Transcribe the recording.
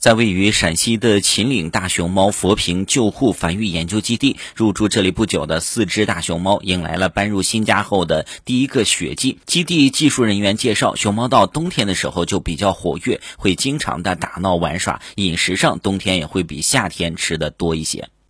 在位于陕西的秦岭大熊猫佛坪救护繁育研究基地入住这里不久的四只大熊猫迎来了搬入新家后的第一个雪季。基地技术人员介绍熊猫到冬天的时候就比较活跃会经常的打闹玩耍饮食上冬天也会比夏天吃的多一些。